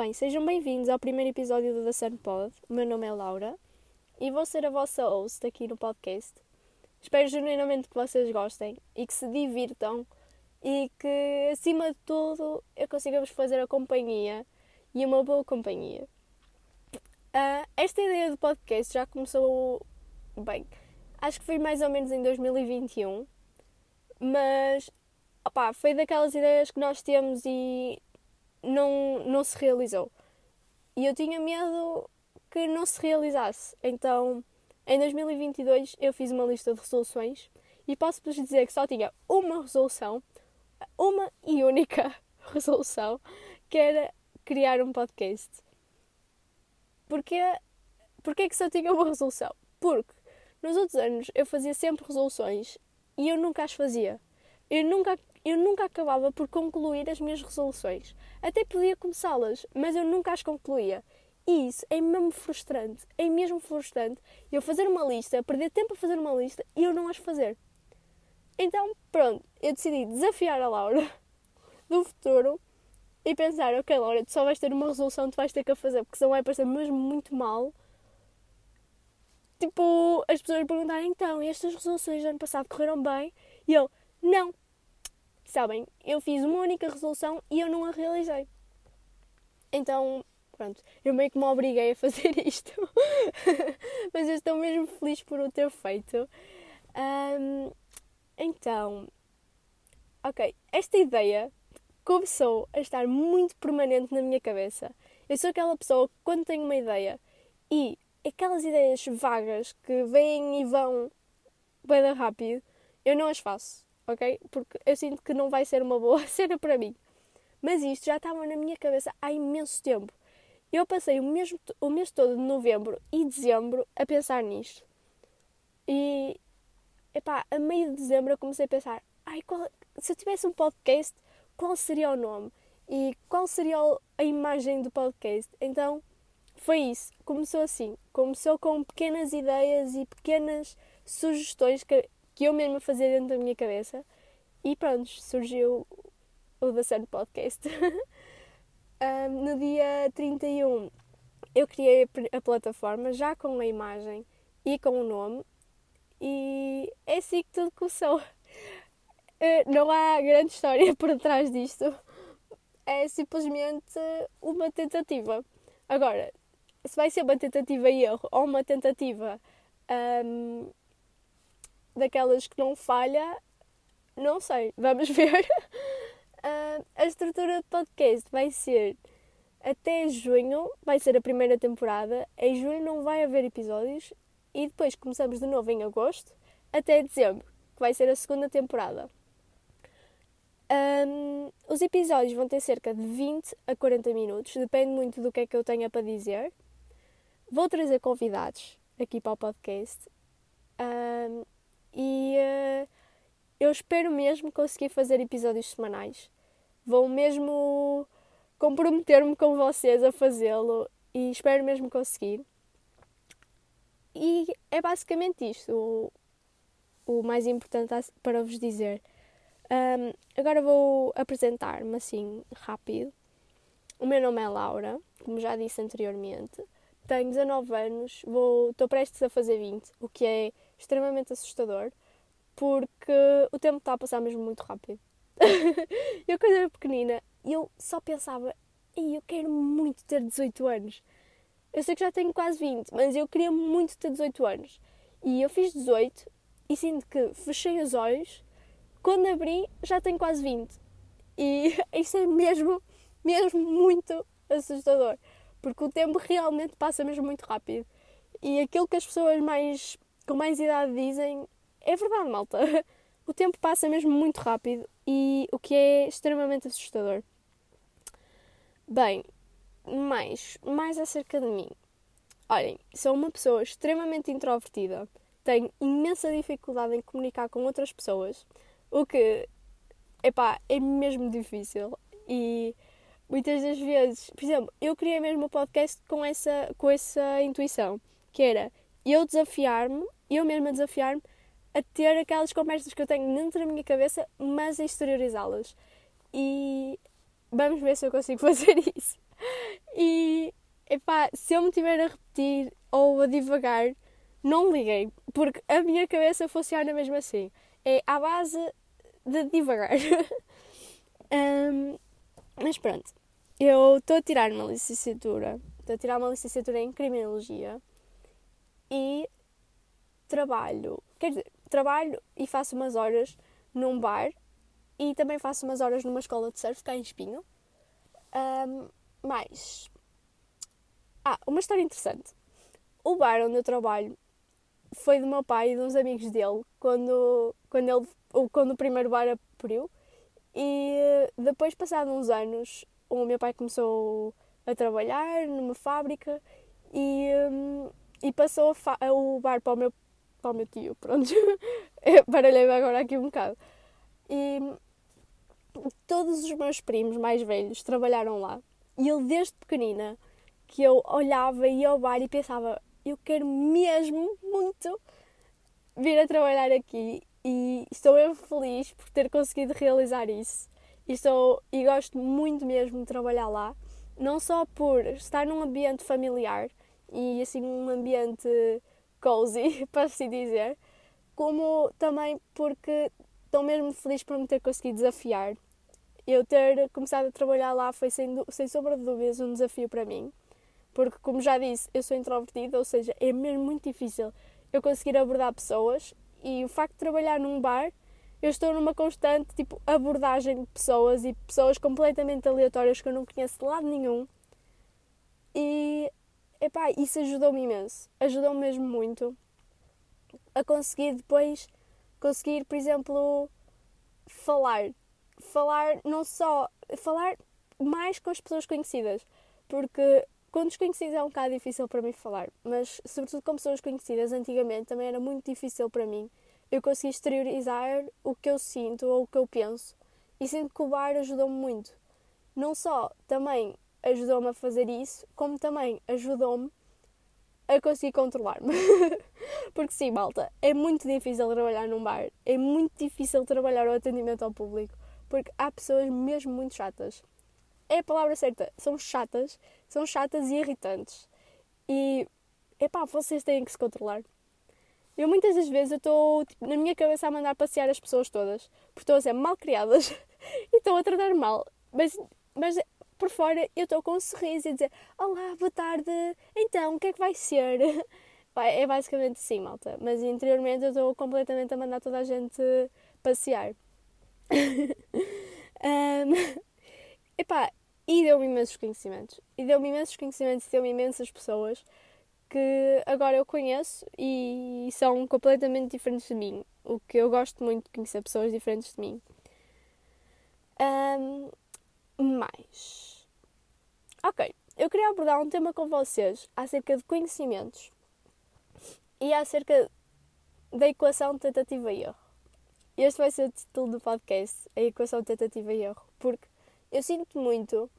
Bem, sejam bem-vindos ao primeiro episódio do The Sun Pod. O meu nome é Laura e vou ser a vossa host aqui no podcast. Espero genuinamente que vocês gostem e que se divirtam e que, acima de tudo, eu consiga vos fazer a companhia e uma boa companhia. Uh, esta ideia do podcast já começou bem, acho que foi mais ou menos em 2021, mas opá, foi daquelas ideias que nós temos e não, não se realizou. E eu tinha medo que não se realizasse. Então, em 2022, eu fiz uma lista de resoluções e posso-vos dizer que só tinha uma resolução, uma e única resolução, que era criar um podcast. Porquê, porquê que só tinha uma resolução? Porque nos outros anos eu fazia sempre resoluções e eu nunca as fazia. Eu nunca eu nunca acabava por concluir as minhas resoluções. Até podia começá-las, mas eu nunca as concluía. E isso é mesmo frustrante. É mesmo frustrante eu fazer uma lista, perder tempo a fazer uma lista e eu não as fazer. Então, pronto, eu decidi desafiar a Laura do futuro e pensar: ok, Laura, tu só vais ter uma resolução, tu vais ter que fazer, porque senão vai parecer mesmo muito mal. Tipo, as pessoas perguntarem: então, estas resoluções do ano passado correram bem? E eu: não, sabem, eu fiz uma única resolução e eu não a realizei. Então, pronto, eu meio que me obriguei a fazer isto. Mas eu estou mesmo feliz por o ter feito. Um, então, ok, esta ideia começou a estar muito permanente na minha cabeça. Eu sou aquela pessoa que, quando tenho uma ideia e aquelas ideias vagas que vêm e vão bem rápido, eu não as faço ok? Porque eu sinto que não vai ser uma boa cena para mim. Mas isto já estava na minha cabeça há imenso tempo. Eu passei o mês, o mês todo de novembro e dezembro a pensar nisto. E, epá, a meio de dezembro eu comecei a pensar: ai, qual, se eu tivesse um podcast, qual seria o nome? E qual seria a imagem do podcast? Então, foi isso. Começou assim. Começou com pequenas ideias e pequenas sugestões que que eu mesma fazia dentro da minha cabeça. E pronto, surgiu o The Sun Podcast. um, no dia 31 eu criei a plataforma já com a imagem e com o nome e é assim que tudo começou. Uh, não há grande história por trás disto. É simplesmente uma tentativa. Agora, se vai ser uma tentativa e erro ou uma tentativa um, daquelas que não falha, não sei, vamos ver. uh, a estrutura do podcast vai ser até junho, vai ser a primeira temporada. Em junho não vai haver episódios e depois começamos de novo em agosto até dezembro, que vai ser a segunda temporada. Um, os episódios vão ter cerca de 20 a 40 minutos, depende muito do que é que eu tenha para dizer. Vou trazer convidados aqui para o podcast. Um, e uh, eu espero mesmo conseguir fazer episódios semanais. Vou mesmo comprometer-me com vocês a fazê-lo e espero mesmo conseguir. E é basicamente isto o, o mais importante para vos dizer. Um, agora vou apresentar-me assim rápido. O meu nome é Laura, como já disse anteriormente. Tenho 19 anos, estou prestes a fazer 20, o que é extremamente assustador, porque o tempo está a passar mesmo muito rápido. eu, quando era pequenina, eu só pensava, e eu quero muito ter 18 anos. Eu sei que já tenho quase 20, mas eu queria muito ter 18 anos. E eu fiz 18 e sinto que fechei os olhos, quando abri já tenho quase 20. E isso é mesmo, mesmo muito assustador, porque o tempo realmente passa mesmo muito rápido. E aquilo que as pessoas mais com mais idade dizem, é verdade, malta. O tempo passa mesmo muito rápido e o que é extremamente assustador. Bem, mais, mais acerca de mim. Olhem, sou uma pessoa extremamente introvertida, tenho imensa dificuldade em comunicar com outras pessoas, o que, epá, é mesmo difícil e muitas das vezes, por exemplo, eu criei mesmo o um podcast com essa, com essa intuição, que era eu desafiar-me, eu mesma desafiar-me a ter aquelas conversas que eu tenho dentro da minha cabeça, mas a exteriorizá-las. E vamos ver se eu consigo fazer isso. E epá, se eu me tiver a repetir ou a divagar, não liguei, porque a minha cabeça funciona mesmo assim. É à base de divagar. um, mas pronto, eu estou a tirar uma licenciatura, estou a tirar uma licenciatura em Criminologia e trabalho, quer dizer, trabalho e faço umas horas num bar e também faço umas horas numa escola de surf cá em Espinho. Um, mais. Ah, uma história interessante. O bar onde eu trabalho foi do meu pai e de uns amigos dele quando, quando, ele, quando o primeiro bar abriu. E depois, passados uns anos, o meu pai começou a trabalhar numa fábrica e, hum, e passou o bar para o meu, para o meu tio. Pronto, baralhei-me agora aqui um bocado. E todos os meus primos mais velhos trabalharam lá. E ele, desde pequenina, que eu olhava e ia ao bar e pensava: eu quero mesmo muito vir a trabalhar aqui. E estou eu feliz por ter conseguido realizar isso. E, estou, e gosto muito mesmo de trabalhar lá. Não só por estar num ambiente familiar e assim um ambiente cozy, para assim dizer, como também porque estou mesmo feliz por me ter conseguido desafiar. Eu ter começado a trabalhar lá foi sem, sem sombra de dúvidas um desafio para mim, porque, como já disse, eu sou introvertida, ou seja, é mesmo muito difícil eu conseguir abordar pessoas e o facto de trabalhar num bar, eu estou numa constante tipo abordagem de pessoas e pessoas completamente aleatórias que eu não conheço de lado nenhum. E epá, isso ajudou-me imenso, ajudou-me mesmo muito a conseguir depois conseguir, por exemplo, falar. Falar não só. falar mais com as pessoas conhecidas. Porque com desconhecidos é um bocado difícil para mim falar, mas sobretudo com pessoas conhecidas antigamente também era muito difícil para mim. Eu consegui exteriorizar o que eu sinto ou o que eu penso e sinto que o bar ajudou-me muito. Não só também ajudou-me a fazer isso, como também ajudou-me a conseguir controlar-me. Porque sim, malta, é muito difícil trabalhar num bar, é muito difícil trabalhar o atendimento ao público, porque há pessoas mesmo muito chatas. É a palavra certa, são chatas, são chatas e irritantes. E, epá, vocês têm que se controlar. Eu muitas das vezes estou tipo, na minha cabeça a mandar passear as pessoas todas, porque estão a ser mal criadas e estão a tratar mal. Mas, mas por fora eu estou com um sorriso e dizer Olá, boa tarde, então o que é que vai ser? É basicamente assim, malta. Mas interiormente eu estou completamente a mandar toda a gente passear. um, epá, e deu-me imensos conhecimentos. E deu-me imensos conhecimentos e deu-me imensas pessoas que agora eu conheço e são completamente diferentes de mim. O que eu gosto muito de conhecer pessoas diferentes de mim. Um, mais. Ok, eu queria abordar um tema com vocês acerca de conhecimentos e acerca da equação tentativa e erro. Este vai ser o título do podcast, a equação tentativa e erro, porque eu sinto muito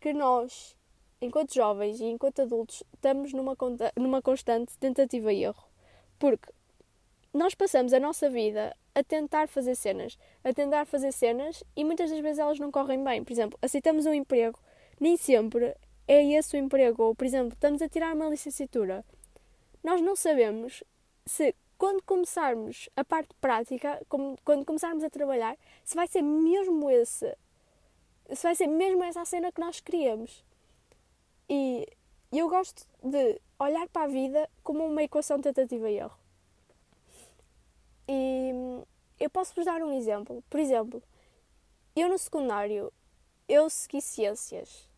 que nós, enquanto jovens e enquanto adultos, estamos numa, numa constante tentativa e erro. Porque nós passamos a nossa vida a tentar fazer cenas, a tentar fazer cenas e muitas das vezes elas não correm bem. Por exemplo, aceitamos um emprego nem sempre é esse o emprego. Ou, por exemplo, estamos a tirar uma licenciatura. Nós não sabemos se quando começarmos a parte prática, quando começarmos a trabalhar, se vai ser mesmo esse, se vai ser mesmo essa a cena que nós queríamos. E eu gosto de olhar para a vida como uma equação tentativa e erro. E eu posso vos dar um exemplo. Por exemplo, eu no secundário, eu segui ciências.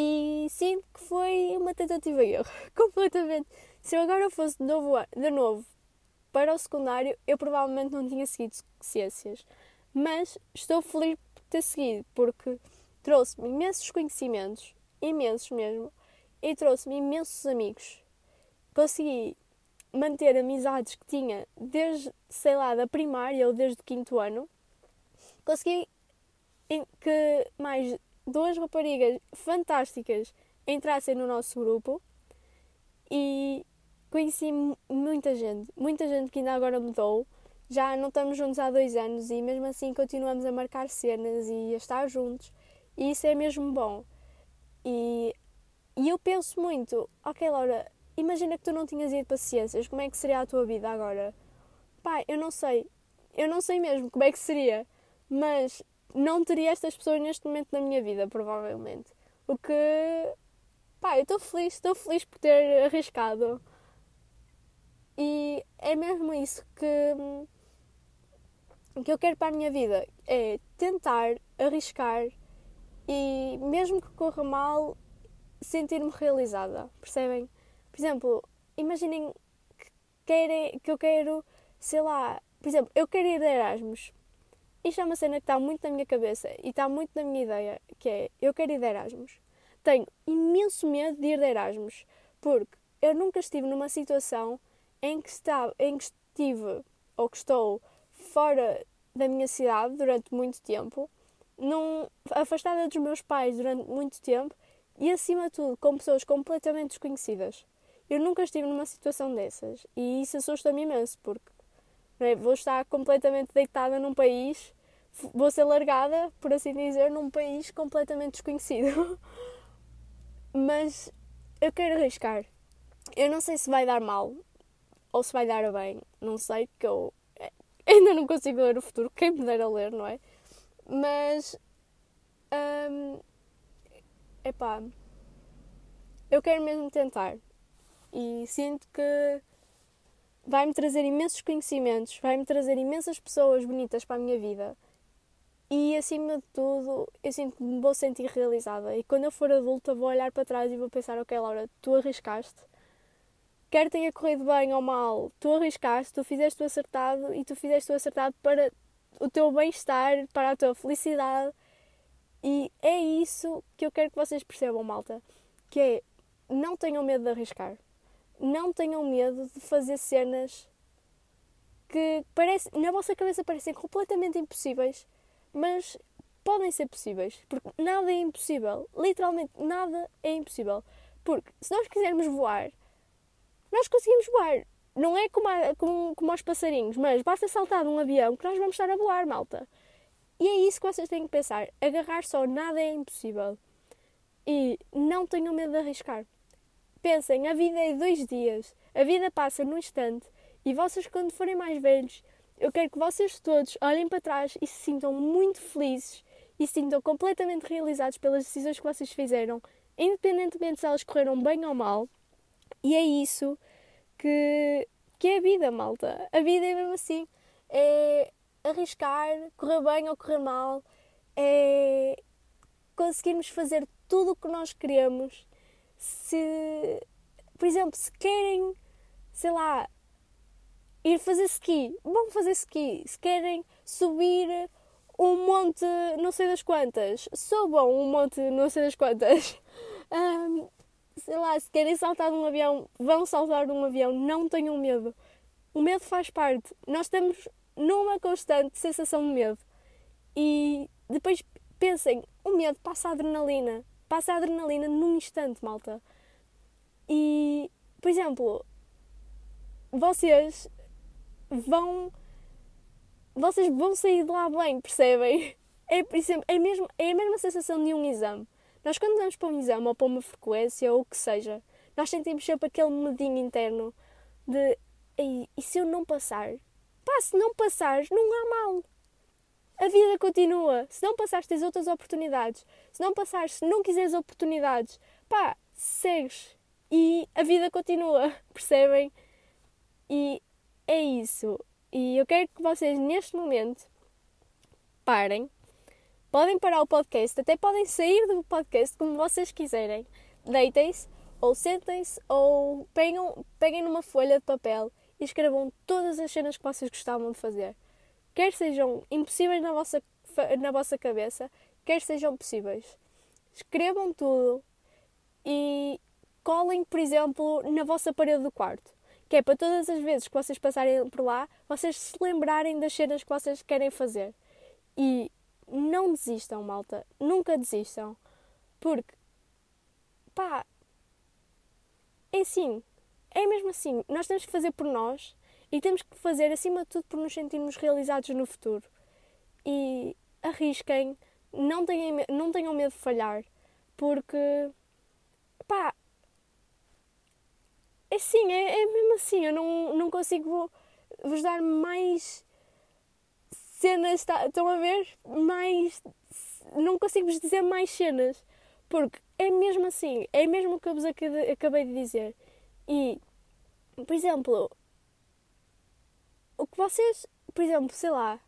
E sinto que foi uma tentativa e erro, completamente. Se eu agora fosse de novo, de novo para o secundário, eu provavelmente não tinha seguido ciências. Mas estou feliz por ter seguido, porque trouxe-me imensos conhecimentos, imensos mesmo, e trouxe-me imensos amigos. Consegui manter amizades que tinha desde, sei lá, da primária ou desde o quinto ano. Consegui que mais duas raparigas fantásticas entrassem no nosso grupo e conheci muita gente, muita gente que ainda agora mudou. Já não estamos juntos há dois anos e mesmo assim continuamos a marcar cenas e a estar juntos, e isso é mesmo bom. E, e eu penso muito, ok Laura, imagina que tu não tinhas ido para ciências, como é que seria a tua vida agora? Pá, eu não sei, eu não sei mesmo como é que seria, mas não teria estas pessoas neste momento na minha vida, provavelmente. O que, pá, eu estou feliz, estou feliz por ter arriscado. E é mesmo isso que, que eu quero para a minha vida, é tentar arriscar e mesmo que corra mal, sentir-me realizada, percebem? Por exemplo, imaginem que, querem, que eu quero, sei lá, por exemplo, eu quero ir de Erasmus. Isto é uma cena que está muito na minha cabeça e está muito na minha ideia, que é, eu quero ir de Erasmus. Tenho imenso medo de ir de Erasmus, porque eu nunca estive numa situação em que, estava, em que estive ou que estou fora da minha cidade durante muito tempo num, afastada dos meus pais durante muito tempo e, acima de tudo, com pessoas completamente desconhecidas. Eu nunca estive numa situação dessas e isso assusta-me imenso, porque é? vou estar completamente deitada num país, vou ser largada, por assim dizer, num país completamente desconhecido. Mas eu quero arriscar. Eu não sei se vai dar mal ou se vai dar bem, não sei, porque eu eh, ainda não consigo ler o futuro, quem me dera ler, não é? Mas. Um, epá. Eu quero mesmo tentar. E sinto que vai-me trazer imensos conhecimentos, vai-me trazer imensas pessoas bonitas para a minha vida. E acima de tudo, eu sinto me vou sentir realizada. E quando eu for adulta, vou olhar para trás e vou pensar: ok, Laura, tu arriscaste. Quer tenha corrido bem ou mal, tu arriscaste, tu fizeste o acertado e tu fizeste o acertado para o teu bem-estar, para a tua felicidade. E é isso que eu quero que vocês percebam, malta. Que é, não tenham medo de arriscar. Não tenham medo de fazer cenas que parece, na vossa cabeça parecem completamente impossíveis, mas podem ser possíveis. Porque nada é impossível. Literalmente nada é impossível. Porque se nós quisermos voar, nós conseguimos voar não é como, a, como, como aos passarinhos, mas basta saltar de um avião que nós vamos estar a voar, malta. E é isso que vocês têm que pensar. Agarrar só nada é impossível. E não tenham medo de arriscar. Pensem, a vida é dois dias. A vida passa num instante. E vocês, quando forem mais velhos, eu quero que vocês todos olhem para trás e se sintam muito felizes e se sintam completamente realizados pelas decisões que vocês fizeram, independentemente se elas correram bem ou mal. E é isso que, que é a vida, malta. A vida é mesmo assim. É arriscar, correr bem ou correr mal, é conseguirmos fazer tudo o que nós queremos. Se, por exemplo, se querem, sei lá, ir fazer ski, vão fazer ski. Se querem subir um monte não sei das quantas, subam um monte não sei das quantas. Um, sei lá, se querem saltar de um avião, vão saltar de um avião, não tenham medo. O medo faz parte. Nós estamos numa constante sensação de medo. E depois pensem, o medo passa a adrenalina. Passa a adrenalina num instante, malta. E, por exemplo, vocês vão. Vocês vão sair de lá bem, percebem? É, por exemplo, é, mesmo, é a mesma sensação de um exame. Nós, quando vamos para um exame ou para uma frequência ou o que seja, nós sentimos sempre aquele medinho interno de e se eu não passar? Pá, se não passares, não há mal. A vida continua. Se não passares, tens outras oportunidades. Se não passares, se não quiseres oportunidades, pá, segues. E a vida continua, percebem? E é isso. E eu quero que vocês, neste momento, parem Podem parar o podcast, até podem sair do podcast como vocês quiserem. Deitem-se, ou sentem-se, ou peguem, peguem numa folha de papel e escrevam todas as cenas que vocês gostavam de fazer. Quer sejam impossíveis na vossa, na vossa cabeça, quer sejam possíveis. Escrevam tudo e colhem, por exemplo, na vossa parede do quarto. Que é para todas as vezes que vocês passarem por lá, vocês se lembrarem das cenas que vocês querem fazer. E não desistam, malta. Nunca desistam. Porque, pá, é assim. É mesmo assim. Nós temos que fazer por nós e temos que fazer, acima de tudo, por nos sentirmos realizados no futuro. E arrisquem, não tenham, não tenham medo de falhar, Porque, pá, é sim, é, é mesmo assim. Eu não, não consigo vos dar mais cenas, tá, estão a ver? Mais. Não consigo vos dizer mais cenas. Porque é mesmo assim, é mesmo o que eu vos acabei de dizer. E, por exemplo, o que vocês, por exemplo, sei lá,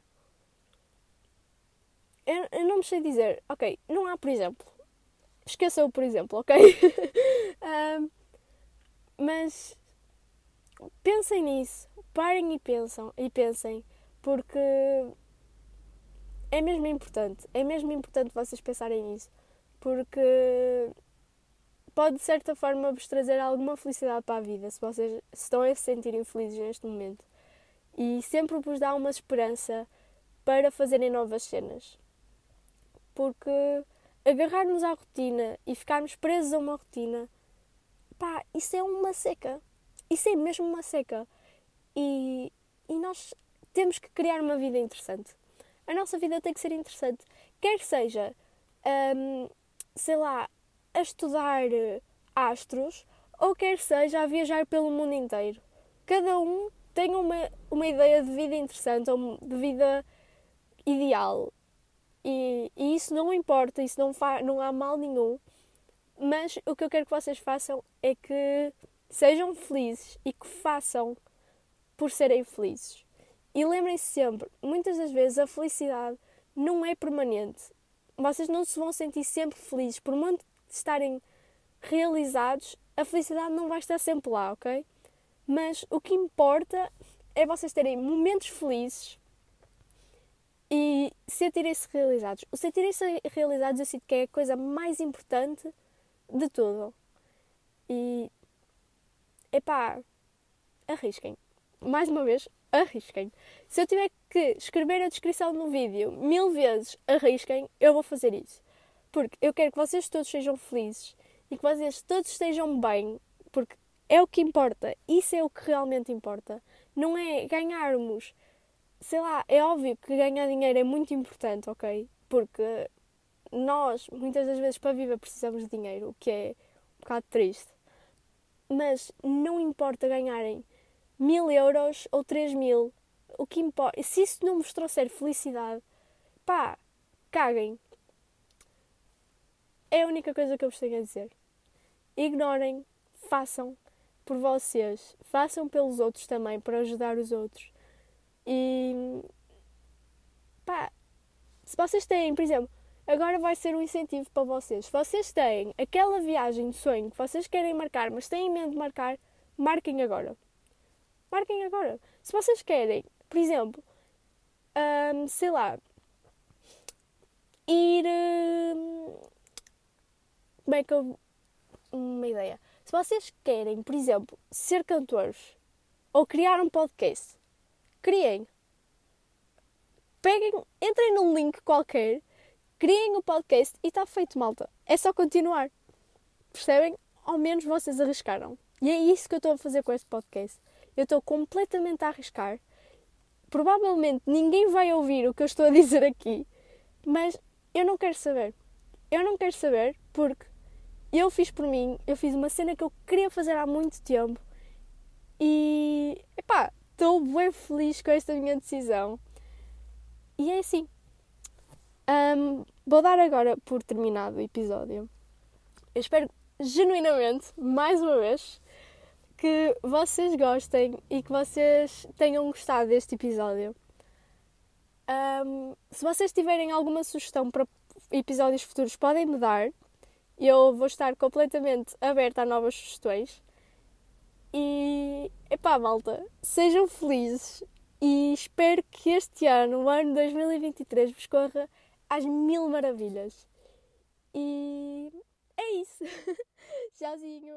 eu, eu não me sei dizer, ok, não há por exemplo, esqueçam por exemplo, ok? um, mas pensem nisso, parem e pensam e pensem, porque é mesmo importante, é mesmo importante vocês pensarem nisso, porque pode de certa forma vos trazer alguma felicidade para a vida se vocês estão a se sentirem felizes neste momento e sempre vos dá uma esperança para fazerem novas cenas. Porque agarrarmos à rotina e ficarmos presos a uma rotina, pá, isso é uma seca. Isso é mesmo uma seca. E, e nós temos que criar uma vida interessante. A nossa vida tem que ser interessante. Quer seja, hum, sei lá, a estudar astros ou quer seja a viajar pelo mundo inteiro. Cada um tem uma, uma ideia de vida interessante ou de vida ideal. E, e isso não importa, isso não, não há mal nenhum. Mas o que eu quero que vocês façam é que sejam felizes e que façam por serem felizes. E lembrem-se sempre, muitas das vezes a felicidade não é permanente. Vocês não se vão sentir sempre felizes. Por muito estarem realizados, a felicidade não vai estar sempre lá, ok? Mas o que importa é vocês terem momentos felizes e sentirem-se realizados. O sentirem-se realizados eu sinto que é a coisa mais importante de tudo. E epá, arrisquem. Mais uma vez, arrisquem. Se eu tiver que escrever a descrição no vídeo mil vezes, arrisquem, eu vou fazer isso. Porque eu quero que vocês todos sejam felizes e que vocês todos estejam bem, porque é o que importa. Isso é o que realmente importa. Não é ganharmos. Sei lá, é óbvio que ganhar dinheiro é muito importante, ok? Porque nós, muitas das vezes, para viver, precisamos de dinheiro, o que é um bocado triste. Mas não importa ganharem mil euros ou três mil. O que importa. Se isso não vos trouxer felicidade, pá, caguem. É a única coisa que eu vos tenho a dizer. Ignorem, façam, por vocês, façam pelos outros também, para ajudar os outros. E pá, se vocês têm, por exemplo, agora vai ser um incentivo para vocês. Vocês têm aquela viagem de sonho que vocês querem marcar, mas têm medo de marcar, marquem agora. Marquem agora. Se vocês querem, por exemplo, hum, sei lá, ir. Hum, como é que eu. Uma ideia. Se vocês querem, por exemplo, ser cantores ou criar um podcast, criem. Peguem, entrem num link qualquer, criem o podcast e está feito, malta. É só continuar. Percebem? Ao menos vocês arriscaram. E é isso que eu estou a fazer com este podcast. Eu estou completamente a arriscar. Provavelmente ninguém vai ouvir o que eu estou a dizer aqui, mas eu não quero saber. Eu não quero saber porque eu fiz por mim, eu fiz uma cena que eu queria fazer há muito tempo e epá, estou bem feliz com esta minha decisão. E é assim. Um, vou dar agora por terminado o episódio. Eu espero genuinamente, mais uma vez, que vocês gostem e que vocês tenham gostado deste episódio. Um, se vocês tiverem alguma sugestão para episódios futuros, podem me dar eu vou estar completamente aberta a novas sugestões. E, epá, malta, sejam felizes e espero que este ano, o ano 2023, vos corra às mil maravilhas. E é isso. Tchauzinho.